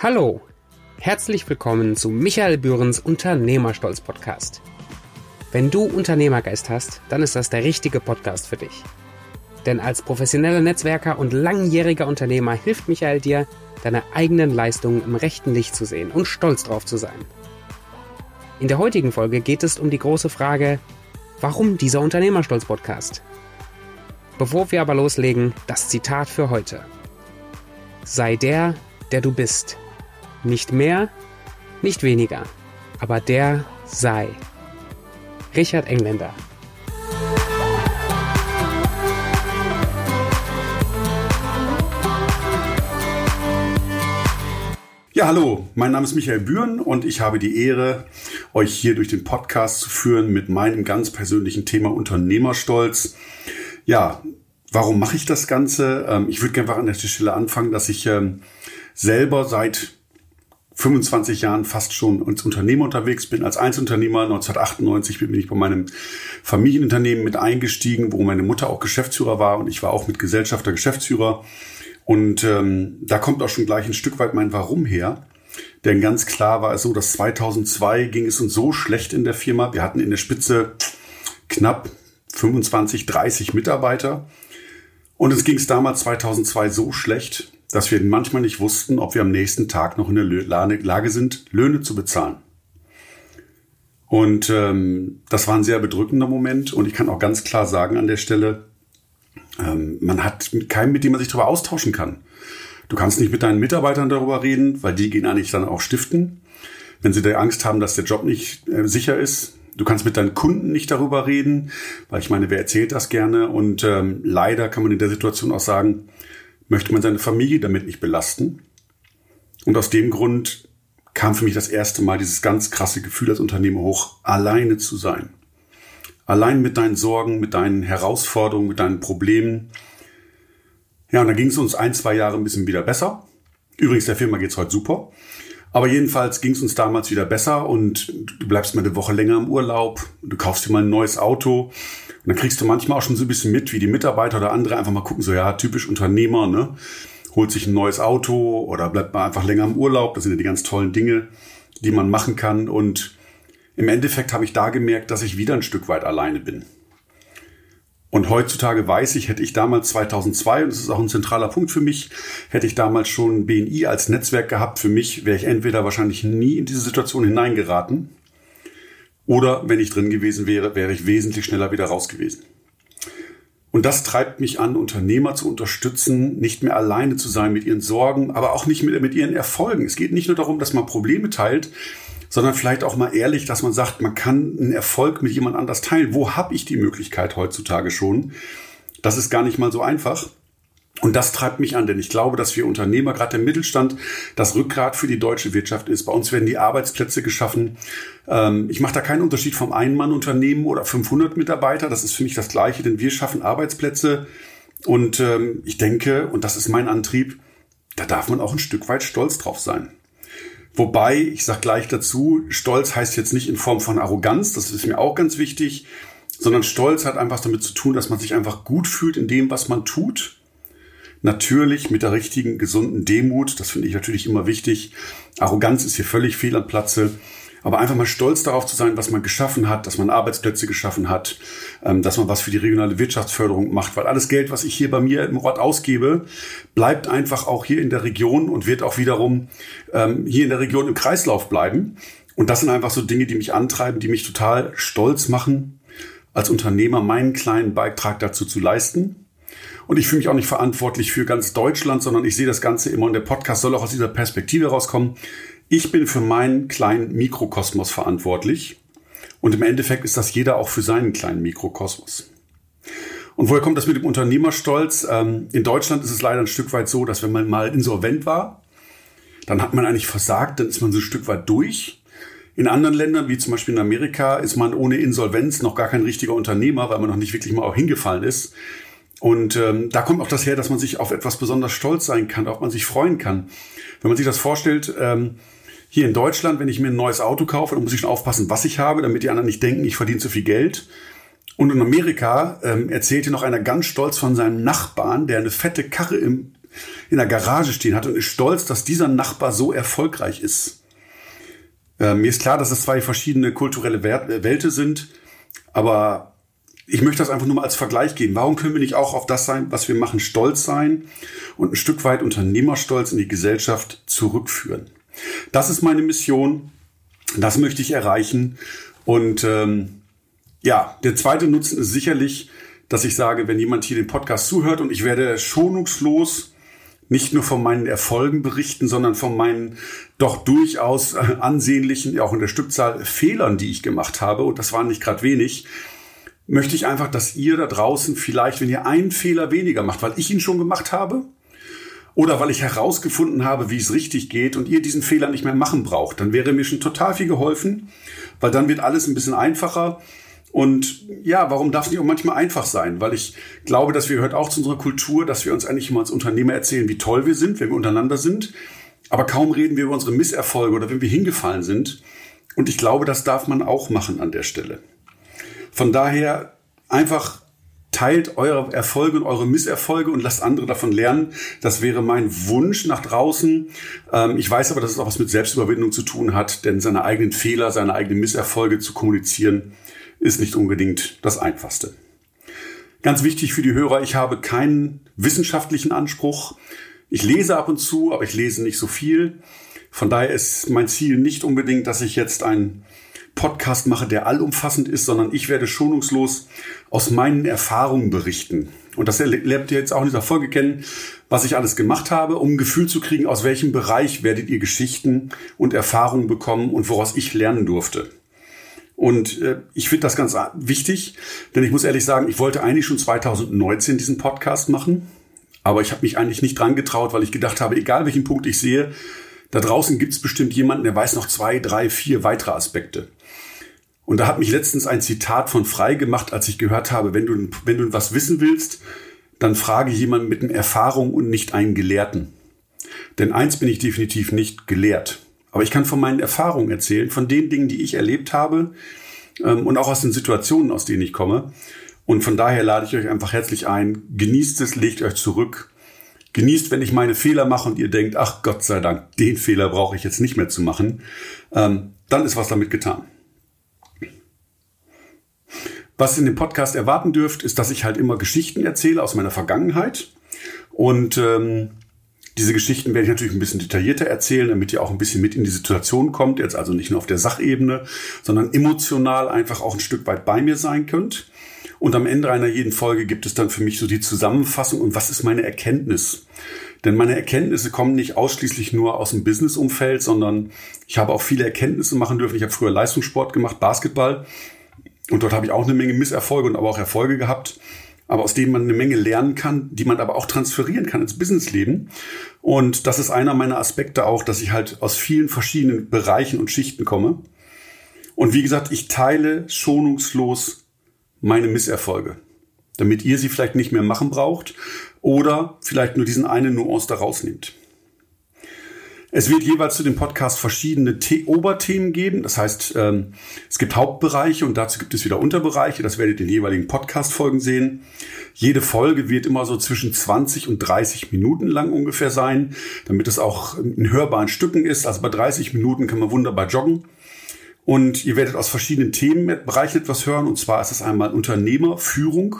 Hallo, herzlich willkommen zu Michael Bührens Unternehmerstolz Podcast. Wenn du Unternehmergeist hast, dann ist das der richtige Podcast für dich. Denn als professioneller Netzwerker und langjähriger Unternehmer hilft Michael dir, deine eigenen Leistungen im rechten Licht zu sehen und stolz drauf zu sein. In der heutigen Folge geht es um die große Frage, warum dieser Unternehmerstolz Podcast? Bevor wir aber loslegen, das Zitat für heute. Sei der, der du bist nicht mehr, nicht weniger, aber der sei. Richard Engländer. Ja, hallo, mein Name ist Michael Bühren und ich habe die Ehre, euch hier durch den Podcast zu führen mit meinem ganz persönlichen Thema Unternehmerstolz. Ja, warum mache ich das Ganze? Ähm, ich würde gerne an der Stelle anfangen, dass ich ähm, selber seit 25 Jahren fast schon als Unternehmer unterwegs bin. Als Einzelunternehmer 1998 bin ich bei meinem Familienunternehmen mit eingestiegen, wo meine Mutter auch Geschäftsführer war und ich war auch mit Gesellschafter Geschäftsführer. Und ähm, da kommt auch schon gleich ein Stück weit mein Warum her. Denn ganz klar war es so, dass 2002 ging es uns so schlecht in der Firma. Wir hatten in der Spitze knapp 25, 30 Mitarbeiter. Und es ging es damals 2002 so schlecht, dass wir manchmal nicht wussten, ob wir am nächsten Tag noch in der Lage sind, Löhne zu bezahlen. Und ähm, das war ein sehr bedrückender Moment. Und ich kann auch ganz klar sagen an der Stelle, ähm, man hat keinen, mit dem man sich darüber austauschen kann. Du kannst nicht mit deinen Mitarbeitern darüber reden, weil die gehen eigentlich dann auch stiften. Wenn sie der Angst haben, dass der Job nicht äh, sicher ist. Du kannst mit deinen Kunden nicht darüber reden, weil ich meine, wer erzählt das gerne? Und ähm, leider kann man in der Situation auch sagen, möchte man seine Familie damit nicht belasten. Und aus dem Grund kam für mich das erste Mal dieses ganz krasse Gefühl als Unternehmer hoch, alleine zu sein. Allein mit deinen Sorgen, mit deinen Herausforderungen, mit deinen Problemen. Ja, und dann ging es uns ein, zwei Jahre ein bisschen wieder besser. Übrigens, der Firma geht's heute super. Aber jedenfalls ging es uns damals wieder besser und du bleibst mal eine Woche länger im Urlaub, du kaufst dir mal ein neues Auto und dann kriegst du manchmal auch schon so ein bisschen mit, wie die Mitarbeiter oder andere einfach mal gucken, so ja, typisch Unternehmer, ne? Holt sich ein neues Auto oder bleibt mal einfach länger im Urlaub. Das sind ja die ganz tollen Dinge, die man machen kann. Und im Endeffekt habe ich da gemerkt, dass ich wieder ein Stück weit alleine bin. Und heutzutage weiß ich, hätte ich damals 2002, und das ist auch ein zentraler Punkt für mich, hätte ich damals schon BNI als Netzwerk gehabt, für mich wäre ich entweder wahrscheinlich nie in diese Situation hineingeraten, oder wenn ich drin gewesen wäre, wäre ich wesentlich schneller wieder raus gewesen. Und das treibt mich an, Unternehmer zu unterstützen, nicht mehr alleine zu sein mit ihren Sorgen, aber auch nicht mit, mit ihren Erfolgen. Es geht nicht nur darum, dass man Probleme teilt, sondern vielleicht auch mal ehrlich, dass man sagt, man kann einen Erfolg mit jemand anders teilen. Wo habe ich die Möglichkeit heutzutage schon? Das ist gar nicht mal so einfach. Und das treibt mich an, denn ich glaube, dass wir Unternehmer, gerade der Mittelstand, das Rückgrat für die deutsche Wirtschaft ist. Bei uns werden die Arbeitsplätze geschaffen. Ähm, ich mache da keinen Unterschied vom Ein-Mann-Unternehmen oder 500 Mitarbeiter. Das ist für mich das Gleiche, denn wir schaffen Arbeitsplätze. Und ähm, ich denke, und das ist mein Antrieb, da darf man auch ein Stück weit stolz drauf sein. Wobei, ich sage gleich dazu, Stolz heißt jetzt nicht in Form von Arroganz, das ist mir auch ganz wichtig, sondern Stolz hat einfach damit zu tun, dass man sich einfach gut fühlt in dem, was man tut. Natürlich mit der richtigen, gesunden Demut, das finde ich natürlich immer wichtig. Arroganz ist hier völlig fehl am Platze aber einfach mal stolz darauf zu sein, was man geschaffen hat, dass man Arbeitsplätze geschaffen hat, ähm, dass man was für die regionale Wirtschaftsförderung macht, weil alles Geld, was ich hier bei mir im Ort ausgebe, bleibt einfach auch hier in der Region und wird auch wiederum ähm, hier in der Region im Kreislauf bleiben. Und das sind einfach so Dinge, die mich antreiben, die mich total stolz machen, als Unternehmer meinen kleinen Beitrag dazu zu leisten. Und ich fühle mich auch nicht verantwortlich für ganz Deutschland, sondern ich sehe das Ganze immer und der Podcast soll auch aus dieser Perspektive rauskommen. Ich bin für meinen kleinen Mikrokosmos verantwortlich und im Endeffekt ist das jeder auch für seinen kleinen Mikrokosmos. Und woher kommt das mit dem Unternehmerstolz? Ähm, in Deutschland ist es leider ein Stück weit so, dass wenn man mal insolvent war, dann hat man eigentlich versagt, dann ist man so ein Stück weit durch. In anderen Ländern, wie zum Beispiel in Amerika, ist man ohne Insolvenz noch gar kein richtiger Unternehmer, weil man noch nicht wirklich mal auch hingefallen ist. Und ähm, da kommt auch das her, dass man sich auf etwas besonders stolz sein kann, auf man sich freuen kann. Wenn man sich das vorstellt, ähm, hier in Deutschland, wenn ich mir ein neues Auto kaufe, dann muss ich schon aufpassen, was ich habe, damit die anderen nicht denken, ich verdiene zu viel Geld. Und in Amerika ähm, erzählte noch einer ganz stolz von seinem Nachbarn, der eine fette Karre im, in der Garage stehen hat und ist stolz, dass dieser Nachbar so erfolgreich ist. Äh, mir ist klar, dass es zwei verschiedene kulturelle Welten sind, aber ich möchte das einfach nur mal als Vergleich geben. Warum können wir nicht auch auf das sein, was wir machen, stolz sein und ein Stück weit Unternehmerstolz in die Gesellschaft zurückführen? Das ist meine Mission. Das möchte ich erreichen. Und ähm, ja, der zweite Nutzen ist sicherlich, dass ich sage, wenn jemand hier den Podcast zuhört und ich werde schonungslos nicht nur von meinen Erfolgen berichten, sondern von meinen doch durchaus ansehnlichen, auch in der Stückzahl Fehlern, die ich gemacht habe. Und das waren nicht gerade wenig möchte ich einfach, dass ihr da draußen vielleicht, wenn ihr einen Fehler weniger macht, weil ich ihn schon gemacht habe, oder weil ich herausgefunden habe, wie es richtig geht und ihr diesen Fehler nicht mehr machen braucht, dann wäre mir schon total viel geholfen, weil dann wird alles ein bisschen einfacher. Und ja, warum darf es nicht auch manchmal einfach sein? Weil ich glaube, dass wir gehört auch zu unserer Kultur, dass wir uns eigentlich immer als Unternehmer erzählen, wie toll wir sind, wenn wir untereinander sind. Aber kaum reden wir über unsere Misserfolge oder wenn wir hingefallen sind. Und ich glaube, das darf man auch machen an der Stelle. Von daher einfach teilt eure Erfolge und eure Misserfolge und lasst andere davon lernen. Das wäre mein Wunsch nach draußen. Ähm, ich weiß aber, dass es auch was mit Selbstüberwindung zu tun hat, denn seine eigenen Fehler, seine eigenen Misserfolge zu kommunizieren, ist nicht unbedingt das Einfachste. Ganz wichtig für die Hörer, ich habe keinen wissenschaftlichen Anspruch. Ich lese ab und zu, aber ich lese nicht so viel. Von daher ist mein Ziel nicht unbedingt, dass ich jetzt ein Podcast mache, der allumfassend ist, sondern ich werde schonungslos aus meinen Erfahrungen berichten. Und das lernt ihr jetzt auch in dieser Folge kennen, was ich alles gemacht habe, um ein Gefühl zu kriegen, aus welchem Bereich werdet ihr Geschichten und Erfahrungen bekommen und woraus ich lernen durfte. Und äh, ich finde das ganz wichtig, denn ich muss ehrlich sagen, ich wollte eigentlich schon 2019 diesen Podcast machen, aber ich habe mich eigentlich nicht dran getraut, weil ich gedacht habe, egal welchen Punkt ich sehe, da draußen gibt es bestimmt jemanden, der weiß noch zwei, drei, vier weitere Aspekte. Und da hat mich letztens ein Zitat von Frei gemacht, als ich gehört habe, wenn du, wenn du was wissen willst, dann frage jemanden mit einer Erfahrung und nicht einen Gelehrten. Denn eins bin ich definitiv nicht gelehrt. Aber ich kann von meinen Erfahrungen erzählen, von den Dingen, die ich erlebt habe ähm, und auch aus den Situationen, aus denen ich komme. Und von daher lade ich euch einfach herzlich ein. Genießt es, legt euch zurück. Genießt, wenn ich meine Fehler mache und ihr denkt, ach Gott sei Dank, den Fehler brauche ich jetzt nicht mehr zu machen. Ähm, dann ist was damit getan. Was ihr in dem Podcast erwarten dürft, ist, dass ich halt immer Geschichten erzähle aus meiner Vergangenheit. Und ähm, diese Geschichten werde ich natürlich ein bisschen detaillierter erzählen, damit ihr auch ein bisschen mit in die Situation kommt. Jetzt also nicht nur auf der Sachebene, sondern emotional einfach auch ein Stück weit bei mir sein könnt. Und am Ende einer jeden Folge gibt es dann für mich so die Zusammenfassung und was ist meine Erkenntnis. Denn meine Erkenntnisse kommen nicht ausschließlich nur aus dem Businessumfeld, sondern ich habe auch viele Erkenntnisse machen dürfen. Ich habe früher Leistungssport gemacht, Basketball. Und dort habe ich auch eine Menge Misserfolge und aber auch Erfolge gehabt, aber aus denen man eine Menge lernen kann, die man aber auch transferieren kann ins Businessleben. Und das ist einer meiner Aspekte auch, dass ich halt aus vielen verschiedenen Bereichen und Schichten komme. Und wie gesagt, ich teile schonungslos meine Misserfolge, damit ihr sie vielleicht nicht mehr machen braucht oder vielleicht nur diesen einen Nuance da rausnehmt. Es wird jeweils zu dem Podcast verschiedene The Oberthemen geben. Das heißt, ähm, es gibt Hauptbereiche und dazu gibt es wieder Unterbereiche. Das werdet ihr in jeweiligen Podcast-Folgen sehen. Jede Folge wird immer so zwischen 20 und 30 Minuten lang ungefähr sein, damit es auch in hörbaren Stücken ist. Also bei 30 Minuten kann man wunderbar joggen. Und ihr werdet aus verschiedenen Themenbereichen etwas hören. Und zwar ist es einmal Unternehmerführung.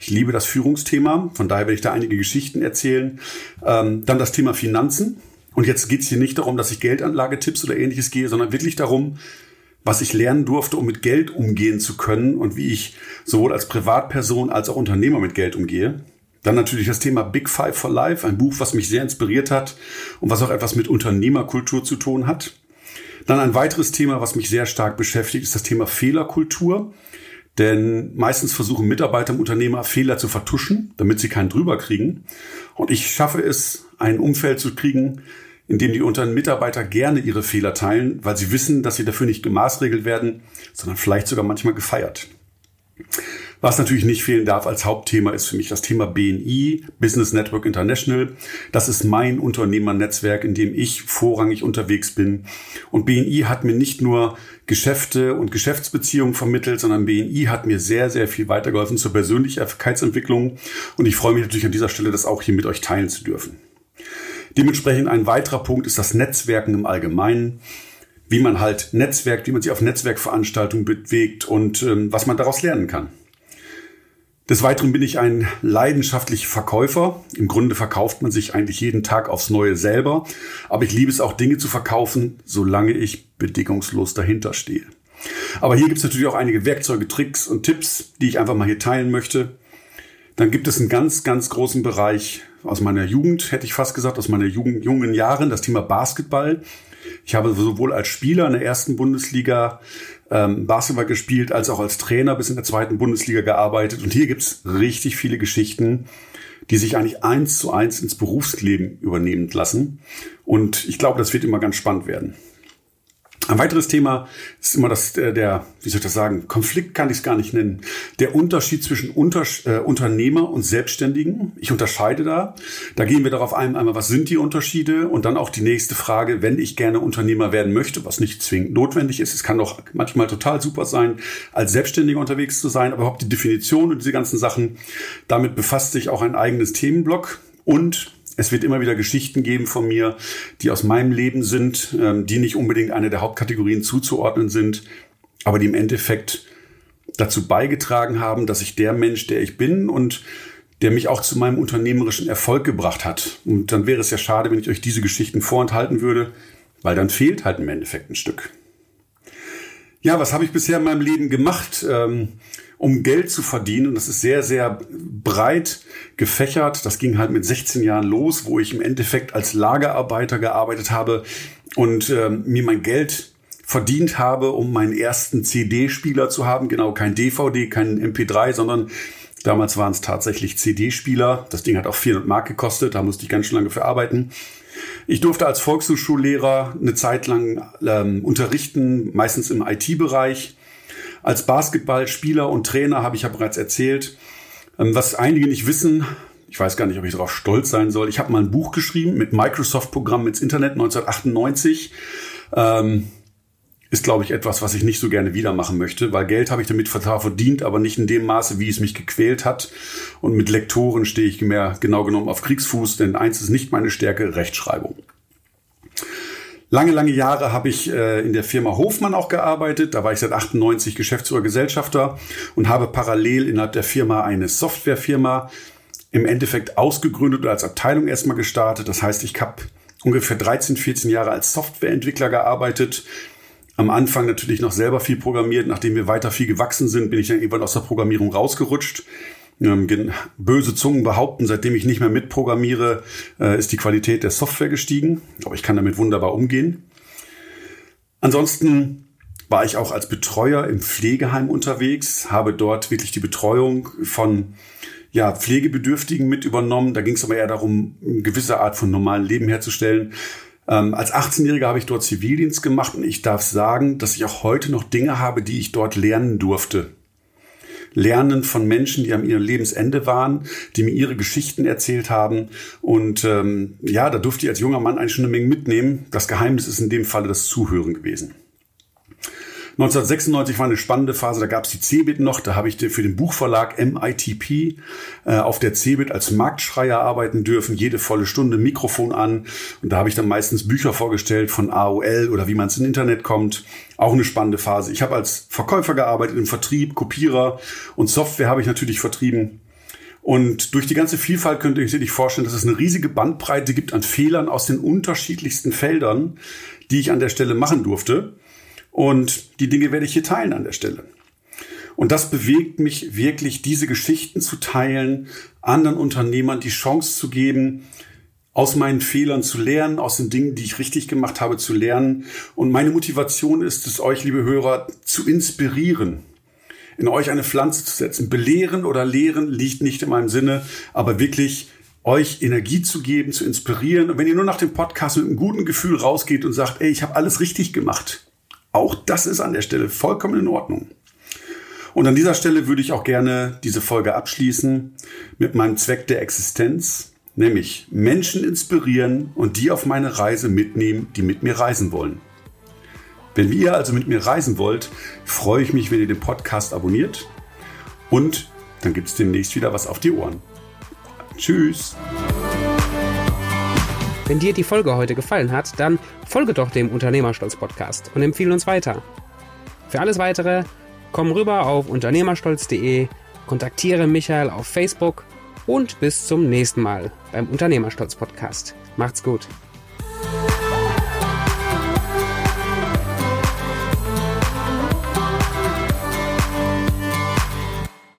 Ich liebe das Führungsthema. Von daher werde ich da einige Geschichten erzählen. Ähm, dann das Thema Finanzen. Und jetzt geht es hier nicht darum, dass ich Geldanlagetipps oder ähnliches gehe, sondern wirklich darum, was ich lernen durfte, um mit Geld umgehen zu können und wie ich sowohl als Privatperson als auch Unternehmer mit Geld umgehe. Dann natürlich das Thema Big Five for Life, ein Buch, was mich sehr inspiriert hat und was auch etwas mit Unternehmerkultur zu tun hat. Dann ein weiteres Thema, was mich sehr stark beschäftigt, ist das Thema Fehlerkultur. Denn meistens versuchen Mitarbeiter im Unternehmer Fehler zu vertuschen, damit sie keinen drüber kriegen. Und ich schaffe es, ein Umfeld zu kriegen, in dem die unter Mitarbeiter gerne ihre Fehler teilen, weil sie wissen, dass sie dafür nicht gemaßregelt werden, sondern vielleicht sogar manchmal gefeiert. Was natürlich nicht fehlen darf als Hauptthema ist für mich das Thema BNI, Business Network International. Das ist mein Unternehmernetzwerk, in dem ich vorrangig unterwegs bin. Und BNI hat mir nicht nur Geschäfte und Geschäftsbeziehungen vermittelt, sondern BNI hat mir sehr, sehr viel weitergeholfen zur Persönlichkeitsentwicklung. Und ich freue mich natürlich an dieser Stelle, das auch hier mit euch teilen zu dürfen. Dementsprechend ein weiterer Punkt ist das Netzwerken im Allgemeinen, wie man halt netzwerkt, wie man sich auf Netzwerkveranstaltungen bewegt und ähm, was man daraus lernen kann. Des Weiteren bin ich ein leidenschaftlicher Verkäufer. Im Grunde verkauft man sich eigentlich jeden Tag aufs Neue selber. Aber ich liebe es auch, Dinge zu verkaufen, solange ich bedingungslos dahinter stehe. Aber hier gibt es natürlich auch einige Werkzeuge, Tricks und Tipps, die ich einfach mal hier teilen möchte. Dann gibt es einen ganz, ganz großen Bereich aus meiner Jugend, hätte ich fast gesagt, aus meiner Jugend, jungen Jahren, das Thema Basketball. Ich habe sowohl als Spieler in der ersten Bundesliga ähm, Basketball gespielt, als auch als Trainer bis in der zweiten Bundesliga gearbeitet. Und hier gibt's richtig viele Geschichten, die sich eigentlich eins zu eins ins Berufsleben übernehmen lassen. Und ich glaube, das wird immer ganz spannend werden. Ein weiteres Thema ist immer das, der, der wie soll ich das sagen, Konflikt kann ich es gar nicht nennen. Der Unterschied zwischen Unter, äh, Unternehmer und Selbstständigen. Ich unterscheide da. Da gehen wir darauf ein, einmal, was sind die Unterschiede? Und dann auch die nächste Frage, wenn ich gerne Unternehmer werden möchte, was nicht zwingend notwendig ist. Es kann doch manchmal total super sein, als Selbstständiger unterwegs zu sein, aber überhaupt die Definition und diese ganzen Sachen. Damit befasst sich auch ein eigenes Themenblock. Und es wird immer wieder Geschichten geben von mir, die aus meinem Leben sind, ähm, die nicht unbedingt eine der Hauptkategorien zuzuordnen sind, aber die im Endeffekt dazu beigetragen haben, dass ich der Mensch, der ich bin und der mich auch zu meinem unternehmerischen Erfolg gebracht hat. Und dann wäre es ja schade, wenn ich euch diese Geschichten vorenthalten würde, weil dann fehlt halt im Endeffekt ein Stück. Ja, was habe ich bisher in meinem Leben gemacht? Ähm, um Geld zu verdienen. Und das ist sehr, sehr breit gefächert. Das ging halt mit 16 Jahren los, wo ich im Endeffekt als Lagerarbeiter gearbeitet habe und äh, mir mein Geld verdient habe, um meinen ersten CD-Spieler zu haben. Genau, kein DVD, kein MP3, sondern damals waren es tatsächlich CD-Spieler. Das Ding hat auch 400 Mark gekostet, da musste ich ganz schön lange für arbeiten. Ich durfte als Volkshochschullehrer eine Zeit lang ähm, unterrichten, meistens im IT-Bereich. Als Basketballspieler und Trainer habe ich ja bereits erzählt, ähm, was einige nicht wissen, ich weiß gar nicht, ob ich darauf stolz sein soll. Ich habe mal ein Buch geschrieben mit Microsoft-Programm ins Internet 1998. Ähm, ist, glaube ich, etwas, was ich nicht so gerne wieder machen möchte, weil Geld habe ich damit verdient, aber nicht in dem Maße, wie es mich gequält hat. Und mit Lektoren stehe ich mehr genau genommen auf Kriegsfuß, denn eins ist nicht meine Stärke, Rechtschreibung. Lange, lange Jahre habe ich äh, in der Firma Hofmann auch gearbeitet. Da war ich seit 98 Geschäftsführer Gesellschafter und habe parallel innerhalb der Firma eine Softwarefirma im Endeffekt ausgegründet oder als Abteilung erstmal gestartet. Das heißt, ich habe ungefähr 13, 14 Jahre als Softwareentwickler gearbeitet. Am Anfang natürlich noch selber viel programmiert. Nachdem wir weiter viel gewachsen sind, bin ich dann irgendwann aus der Programmierung rausgerutscht böse Zungen behaupten, seitdem ich nicht mehr mitprogrammiere, äh, ist die Qualität der Software gestiegen. Aber ich kann damit wunderbar umgehen. Ansonsten war ich auch als Betreuer im Pflegeheim unterwegs, habe dort wirklich die Betreuung von ja, Pflegebedürftigen mit übernommen. Da ging es aber eher darum, eine gewisse Art von normalen Leben herzustellen. Ähm, als 18-Jähriger habe ich dort Zivildienst gemacht und ich darf sagen, dass ich auch heute noch Dinge habe, die ich dort lernen durfte lernen von Menschen, die am ihrem Lebensende waren, die mir ihre Geschichten erzählt haben. Und ähm, ja, da durfte ich als junger Mann eigentlich schon eine Menge mitnehmen. Das Geheimnis ist in dem Falle das Zuhören gewesen. 1996 war eine spannende Phase, da gab es die CeBIT noch, da habe ich für den Buchverlag MITP äh, auf der CeBIT als Marktschreier arbeiten dürfen, jede volle Stunde Mikrofon an und da habe ich dann meistens Bücher vorgestellt von AOL oder wie man ins Internet kommt. Auch eine spannende Phase. Ich habe als Verkäufer gearbeitet im Vertrieb, Kopierer und Software habe ich natürlich vertrieben. Und durch die ganze Vielfalt könnt ihr euch vorstellen, dass es eine riesige Bandbreite gibt an Fehlern aus den unterschiedlichsten Feldern, die ich an der Stelle machen durfte. Und die Dinge werde ich hier teilen an der Stelle. Und das bewegt mich wirklich, diese Geschichten zu teilen, anderen Unternehmern die Chance zu geben, aus meinen Fehlern zu lernen, aus den Dingen, die ich richtig gemacht habe, zu lernen. Und meine Motivation ist es, euch, liebe Hörer, zu inspirieren, in euch eine Pflanze zu setzen. Belehren oder lehren liegt nicht in meinem Sinne, aber wirklich euch Energie zu geben, zu inspirieren. Und wenn ihr nur nach dem Podcast mit einem guten Gefühl rausgeht und sagt, ey, ich habe alles richtig gemacht, auch das ist an der Stelle vollkommen in Ordnung. Und an dieser Stelle würde ich auch gerne diese Folge abschließen mit meinem Zweck der Existenz, nämlich Menschen inspirieren und die auf meine Reise mitnehmen, die mit mir reisen wollen. Wenn ihr also mit mir reisen wollt, freue ich mich, wenn ihr den Podcast abonniert und dann gibt es demnächst wieder was auf die Ohren. Tschüss! Wenn dir die Folge heute gefallen hat, dann folge doch dem Unternehmerstolz Podcast und empfehle uns weiter. Für alles weitere komm rüber auf unternehmerstolz.de, kontaktiere Michael auf Facebook und bis zum nächsten Mal beim Unternehmerstolz Podcast. Macht's gut.